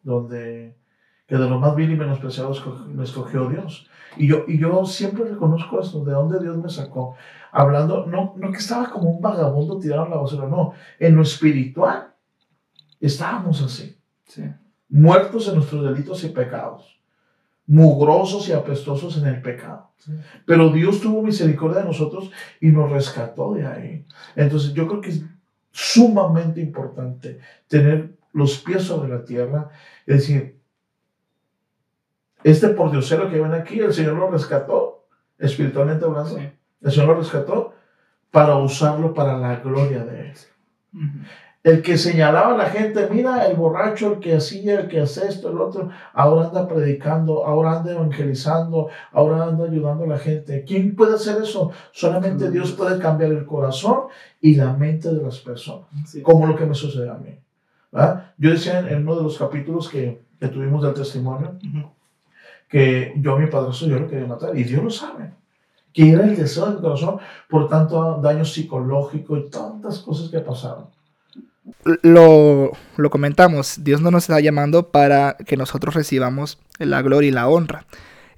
donde que de lo más vil y menospreciado me escogió Dios. Y yo, y yo siempre reconozco esto, de dónde Dios me sacó. Hablando, no, no que estaba como un vagabundo tirado en la basura, no. En lo espiritual estábamos así. Muertos en nuestros delitos y pecados. Mugrosos y apestosos en el pecado. Pero Dios tuvo misericordia de nosotros y nos rescató de ahí. Entonces yo creo que es sumamente importante tener los pies sobre la tierra. Es decir, este pordiosero que ven aquí, el Señor lo rescató, espiritualmente hablando. El Señor lo rescató para usarlo para la gloria de Él. El que señalaba a la gente, mira, el borracho, el que hacía, el que hace esto, el otro, ahora anda predicando, ahora anda evangelizando, ahora anda ayudando a la gente. ¿Quién puede hacer eso? Solamente Dios puede cambiar el corazón y la mente de las personas, como lo que me sucede a mí. Yo decía en, uno de los capítulos que, que tuvimos del testimonio, que yo a mi padrastro yo lo quería matar, y Dios lo sabe que era el deseo del corazón por tanto daño psicológico y tantas cosas que pasaron lo, lo comentamos, Dios no nos está llamando para que nosotros recibamos la gloria y la honra.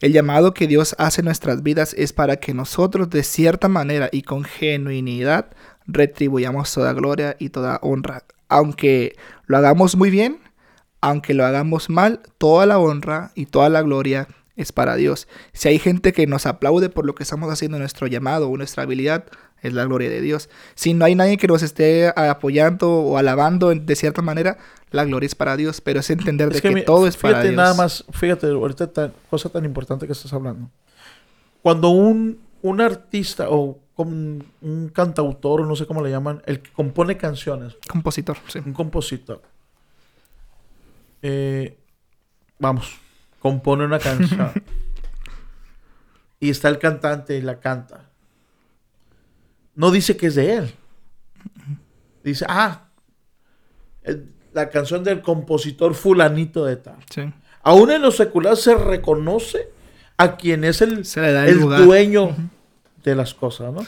El llamado que Dios hace en nuestras vidas es para que nosotros de cierta manera y con genuinidad retribuyamos toda gloria y toda honra. Aunque lo hagamos muy bien, aunque lo hagamos mal, toda la honra y toda la gloria es para Dios. Si hay gente que nos aplaude por lo que estamos haciendo en nuestro llamado o nuestra habilidad, es la gloria de Dios. Si no hay nadie que nos esté apoyando o alabando de cierta manera, la gloria es para Dios, pero es entender de que, todo es para Dios. nada más, fíjate, ahorita tan, cosa tan importante que estás hablando. Cuando un, un artista o un, un cantautor, o no sé cómo le llaman, el que compone canciones. Compositor, sí. Un compositor. Eh, vamos, compone una canción. y está el cantante y la canta no dice que es de él. Dice, ah, la canción del compositor fulanito de tal. Sí. Aún en lo secular se reconoce a quien es el, el, dueño de las cosas, ¿no?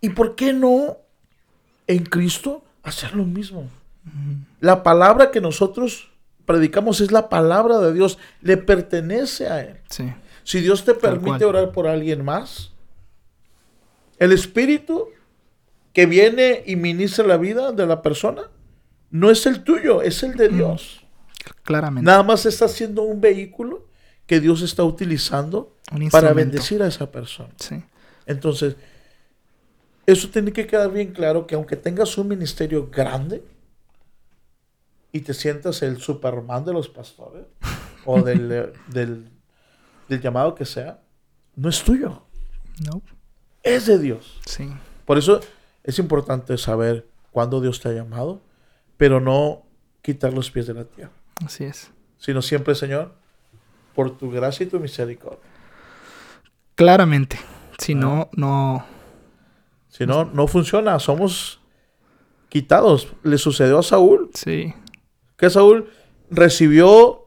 ¿Y por qué no en Cristo hacer lo mismo? La palabra que nosotros predicamos es la palabra de Dios, le pertenece a Él. Sí. Si Dios te permite orar por alguien más, el Espíritu que viene y ministra la vida de la persona, no es el tuyo, es el de mm. Dios. Claramente. Nada más está siendo un vehículo que Dios está utilizando para bendecir a esa persona. Sí. Entonces, eso tiene que quedar bien claro que aunque tengas un ministerio grande y te sientas el superman de los pastores o del, del, del, llamado que sea, no es tuyo. No. Es de Dios. Sí. Por eso es importante saber cuándo Dios te ha llamado, pero no quitar los pies de la tierra. Así es. Sino siempre, Señor, por tu gracia y tu misericordia. Claramente. Si no, no. Si no, no funciona. Somos quitados. Le sucedió a Saúl. Sí. Que Saúl recibió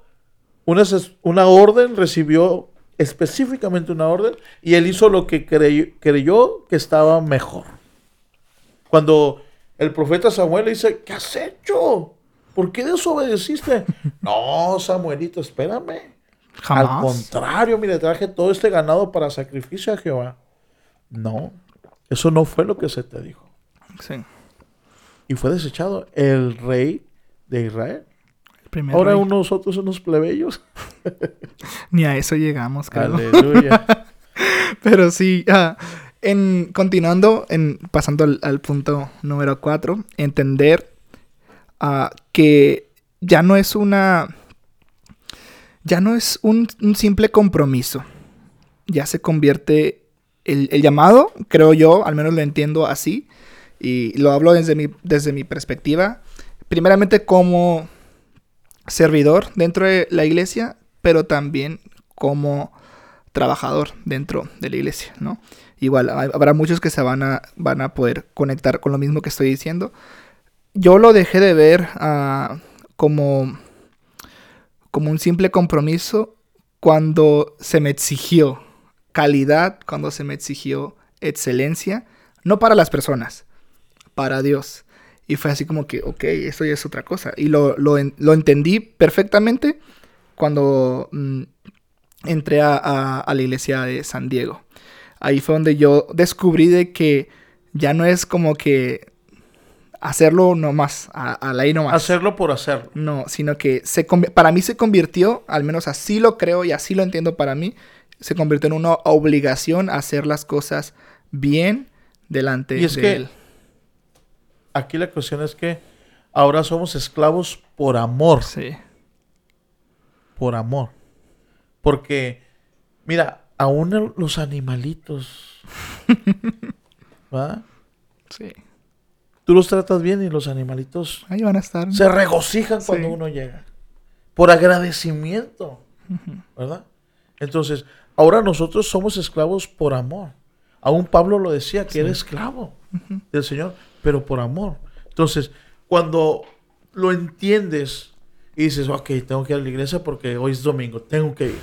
una, una orden, recibió específicamente una orden, y él hizo lo que creyó que estaba mejor. Cuando el profeta Samuel le dice, ¿qué has hecho? ¿Por qué desobedeciste? no, Samuelito, espérame. Al contrario, mire, traje todo este ganado para sacrificio a Jehová. No, eso no fue lo que se te dijo. Sí. Y fue desechado el rey de Israel. Ahora nosotros unos plebeyos. Ni a eso llegamos, creo. Aleluya. Pero sí, ah, en, continuando, en, pasando al, punto número 4, entender uh, que ya no es una. Ya no es un, simple compromiso. Ya se convierte el, el, llamado, creo yo, al menos lo entiendo así, y lo hablo desde mi, desde mi perspectiva, primeramente como servidor dentro de la iglesia, pero también como trabajador dentro de la iglesia, ¿no? Igual, habrá muchos que se van a, van a poder conectar con lo mismo que estoy diciendo. Yo lo dejé de ver uh, como, como un simple compromiso cuando se me exigió calidad, cuando se me exigió excelencia, no para las personas, para Dios. Y fue así como que, ok, eso ya es otra cosa. Y lo, lo, lo entendí perfectamente cuando mm, entré a, la iglesia de San Diego. Ahí fue donde yo descubrí de que ya no es como que hacerlo nomás, a, a la nomás. Hacerlo por hacerlo. No, sino que se, para mí se convirtió, al menos así lo creo y así lo entiendo para mí, se convirtió en una obligación hacer las cosas bien delante y es de que él. Aquí la cuestión es que ahora somos esclavos por amor. Sí. Por amor. Porque, mira, aún los animalitos. ¿verdad? Sí. Tú los tratas bien y los animalitos Ahí van a estar. se regocijan cuando uno llega. Por agradecimiento. ¿Verdad? Entonces, ahora nosotros somos esclavos por amor. Aún Pablo lo decía, que era esclavo del Señor, pero por amor. Entonces, cuando lo entiendes y dices, ok, tengo que ir a la iglesia porque hoy es domingo, tengo que ir.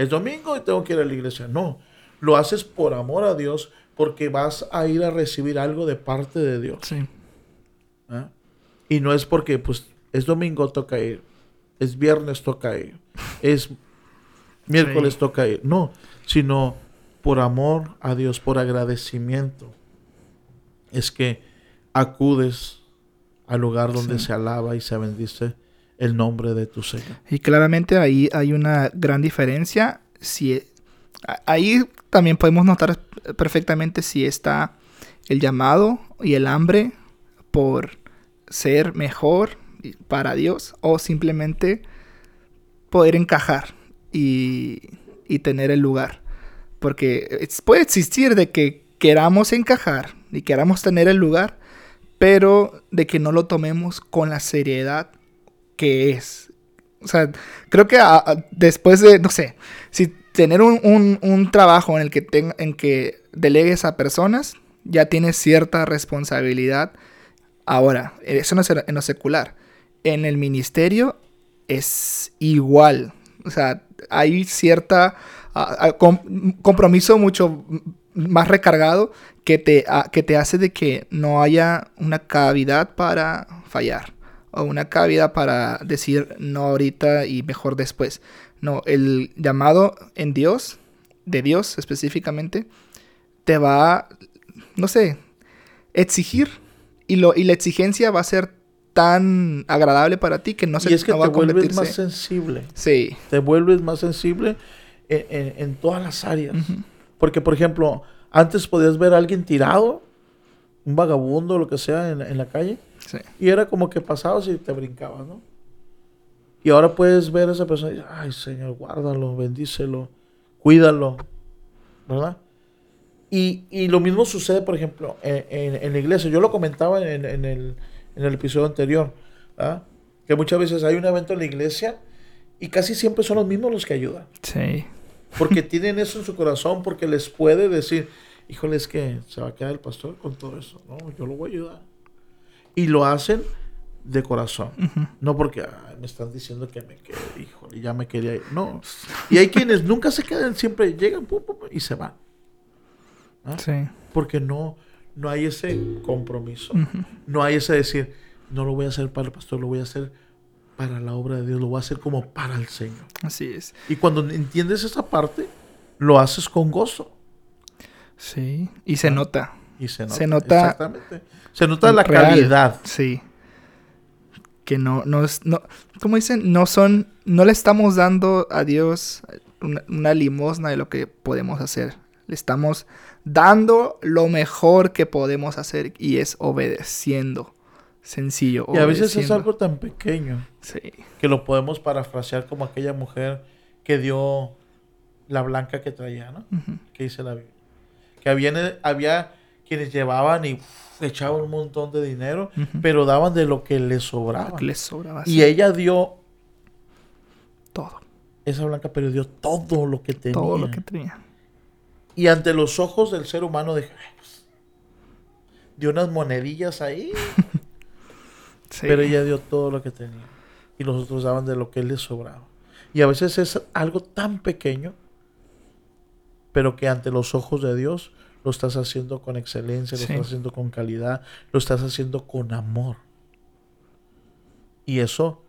Es domingo y tengo que ir a la iglesia. No, lo haces por amor a Dios porque vas a ir a recibir algo de parte de Dios. Sí. ¿ah? Y no es porque, pues, es domingo, toca ir. Es viernes, toca ir. Es miércoles, Sí. toca ir. No, sino por amor a Dios, por agradecimiento. Es que acudes al lugar donde Sí. se alaba y se bendice el nombre de tu Señor. Y claramente ahí hay una gran diferencia. Si a- ahí también podemos notar perfectamente si está el llamado y el hambre por ser mejor para Dios o simplemente poder encajar y, y tener el lugar. Porque puede existir de que queramos encajar y queramos tener el lugar, pero de que no lo tomemos con la seriedad que es. O sea, creo que a- a- después de, no sé, si tener un, un- trabajo en el que, ten- en que delegues a personas, ya tienes cierta responsabilidad. Ahora, eso no es en lo secular. En el ministerio es igual. O sea, hay cierta ah, ah, com- compromiso mucho más recargado que te, ah, que te hace de que no haya una cavidad para fallar o una cavidad para decir no ahorita y mejor después. No, el llamado en Dios, de Dios específicamente, te va a, no sé, exigir y, lo, y la exigencia va a ser tan agradable para ti que no se y es que no te va a vuelves más sensible. Sí. Te vuelves más sensible en, en- en todas las áreas. Porque, por ejemplo, antes podías ver a alguien tirado, un vagabundo, lo que sea, en, en la calle. Sí. Y era como que pasabas y te brincabas, ¿no? Y ahora puedes ver a esa persona y dices, ay, Señor, guárdalo, bendícelo, cuídalo, ¿verdad? Y, y lo mismo sucede, por ejemplo, en, en- en la iglesia. Yo lo comentaba en, en el, en el episodio anterior, ¿ah? que muchas veces hay un evento en la iglesia y casi siempre son los mismos los que ayudan. Sí. Porque tienen eso en su corazón, porque les puede decir, híjole, es que se va a quedar el pastor con todo eso. No, yo lo voy a ayudar. Y lo hacen de corazón. No porque "Ay, me están diciendo que me quede, híjole, ya me quería ir. No. Y hay quienes nunca se quedan, siempre llegan pum, pum, y se van. ¿Ah? Sí. Porque no, no hay ese compromiso. No hay ese decir, no lo voy a hacer para el pastor, lo voy a hacer para la obra de Dios, lo voy a hacer como para el Señor. Así es. Y cuando entiendes esa parte, lo haces con gozo. Sí. Y se Ah. nota. Y se nota. Se nota Exactamente. Se nota la real. calidad. Sí. Que no, no es, no, como dicen, no son, no le estamos dando a Dios una, una limosna de lo que podemos hacer. Le estamos dando lo mejor que podemos hacer y es obedeciendo. Sencillo. Y a veces es algo tan pequeño Sí. que lo podemos parafrasear como aquella mujer que dio la blanca que traía, ¿no? Que dice la Biblia. Que había, había quienes llevaban y echaban un montón de dinero, pero daban de lo que les sobraba. Les sobraba. Y ella dio todo. Esa blanca perdió todo lo que tenía. Todo lo que tenía. Y ante los ojos del ser humano dije, pues, dio unas monedillas ahí. Pero ella dio todo lo que tenía. Y los otros daban de lo que les sobraba. Y a veces es algo tan pequeño, pero que ante los ojos de Dios lo estás haciendo con excelencia, lo estás haciendo con calidad, lo estás haciendo con amor. Y eso,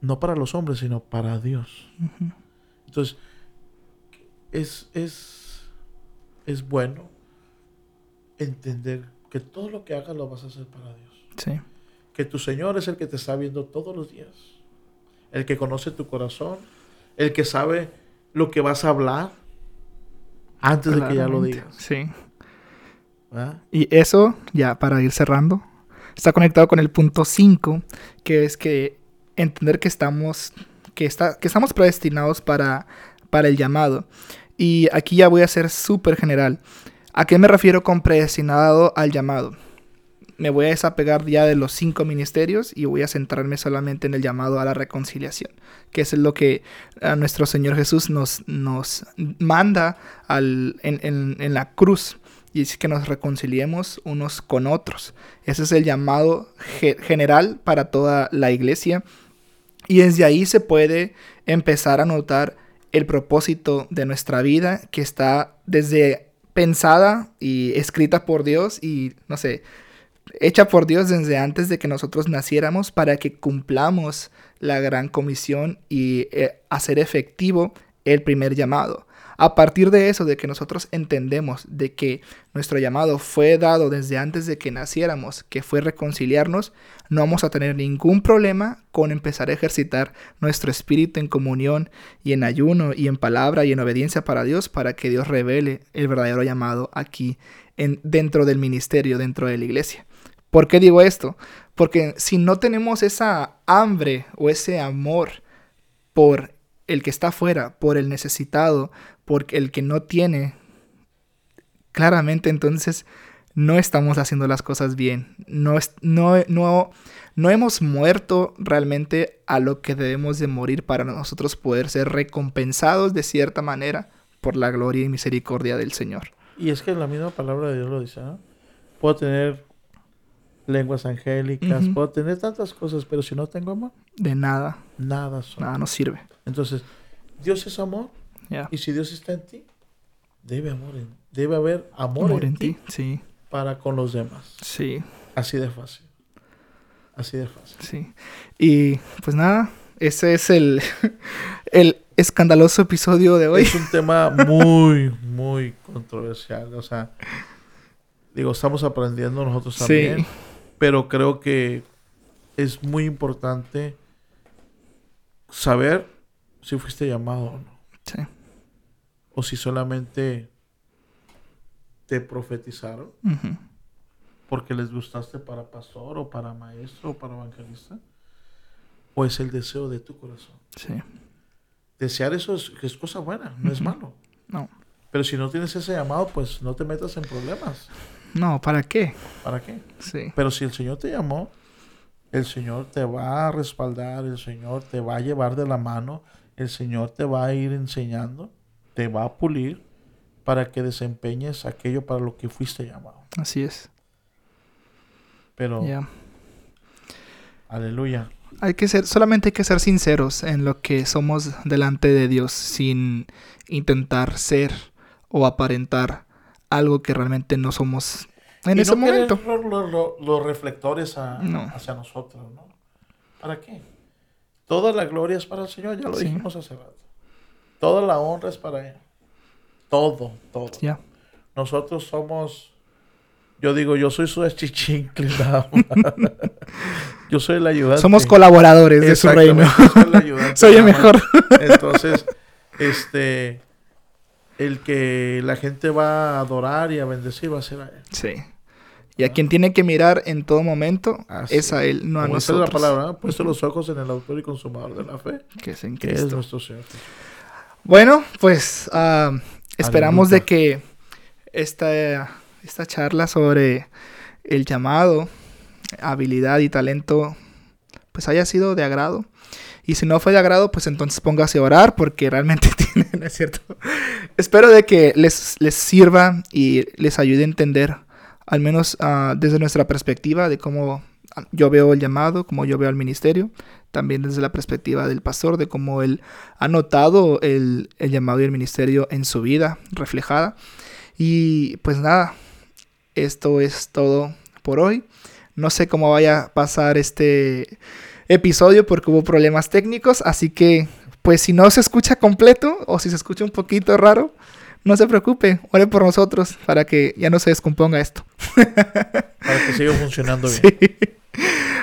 no para los hombres, sino para Dios. Entonces, es, es, es bueno entender que todo lo que hagas lo vas a hacer para Dios. Sí. Que tu Señor es el que te está viendo todos los días. El que conoce tu corazón. El que sabe lo que vas a hablar antes de que ya lo digas. Sí. Y eso, ya para ir cerrando, está conectado con el punto 5, que es que entender que estamos, que está, que estamos predestinados para, para el llamado. Y aquí ya voy a ser súper general. ¿A qué me refiero con predestinado al llamado? Me voy a desapegar ya de los cinco ministerios y voy a centrarme solamente en el llamado a la reconciliación, que es lo que nuestro Señor Jesús nos, nos manda al, en, en la cruz y es que nos reconciliemos unos con otros. Ese es el llamado general para toda la iglesia. Y desde ahí se puede empezar a notar el propósito de nuestra vida que está desde pensada y escrita por Dios y, no sé, hecha por Dios desde antes de que nosotros naciéramos para que cumplamos la gran comisión y eh, hacer efectivo el primer llamado. A partir de eso, de que nosotros entendemos de que nuestro llamado fue dado desde antes de que naciéramos, que fue reconciliarnos, no vamos a tener ningún problema con empezar a ejercitar nuestro espíritu en comunión y en ayuno y en palabra y en obediencia para Dios para que Dios revele el verdadero llamado aquí en, dentro del ministerio, dentro de la iglesia. ¿Por qué digo esto? Porque si no tenemos esa hambre o ese amor por el que está afuera, por el necesitado, por el que no tiene, claramente entonces no estamos haciendo las cosas bien. No, no, no, no hemos muerto realmente a lo que debemos de morir para nosotros poder ser recompensados de cierta manera por la gloria y misericordia del Señor. Y es que la misma palabra de Dios lo dice, ¿no? Puedo tener lenguas angélicas, puedo tener tantas cosas, pero si no tengo amor, de nada. Nada. Nada nos sirve. Entonces, Dios es amor. Y si Dios está en ti, debe, amor debe haber amor, en, ti, sí. para con los demás. Sí. Así de fácil. Así de fácil. Sí. Y pues nada, ese es el, el escandaloso episodio de hoy. Es un tema muy, muy controversial. O sea, digo, estamos aprendiendo nosotros también. Sí. Pero creo que es muy importante saber si fuiste llamado o no. Sí. O si solamente te profetizaron porque les gustaste para pastor o para maestro o para evangelista. O es el deseo de tu corazón. Sí. Desear eso es, cosa buena, no es malo. No. Pero si no tienes ese llamado, pues no te metas en problemas. No, ¿para qué? ¿Para qué? Sí. Pero si el Señor te llamó, el Señor te va a respaldar, el Señor te va a llevar de la mano, el Señor te va a ir enseñando, te va a pulir para que desempeñes aquello para lo que fuiste llamado. Así es. Pero Aleluya. Hay que ser, solamente hay que ser sinceros en lo que somos delante de Dios sin intentar ser o aparentar algo que realmente no somos en ese momento. los reflectores hacia nosotros, ¿no? ¿Para qué? Toda la gloria es para el Señor, ya lo dijimos hace rato. Toda la honra es para Él. Todo, todo. Ya. Nosotros somos, yo digo, yo soy su achichincle, yo soy el ayudante. Somos colaboradores de su reino. soy el mejor. Entonces, este, el que la gente va a adorar y a bendecir va a ser a Él. Sí. Y a quien tiene que mirar en todo momento es a Él, no a nosotros. es la palabra, puesto los ojos en el autor y consumador de la fe. Que es en Cristo. Que es nuestro Señor. Bueno, pues uh, esperamos de que esta, esta charla sobre el llamado, habilidad y talento pues haya sido de agrado. Y si no fue de agrado, pues entonces póngase a orar porque realmente tiene, ¿no es cierto? Espero de que les, les sirva y les ayude a entender, al menos uh, desde nuestra perspectiva de cómo yo veo el llamado, cómo yo veo el ministerio, también desde la perspectiva del pastor, de cómo él ha notado el, el llamado y el ministerio en su vida reflejada. Y pues nada, esto es todo por hoy. No sé cómo vaya a pasar este episodio porque hubo problemas técnicos, así que pues si no se escucha completo o si se escucha un poquito raro, no se preocupe, ore por nosotros para que ya no se descomponga esto. para que siga funcionando bien.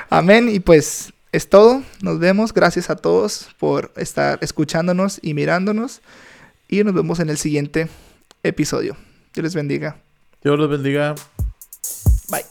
Amén y pues es todo, nos vemos, gracias a todos por estar escuchándonos y mirándonos y nos vemos en el siguiente episodio. Dios les bendiga. Dios los bendiga. Bye.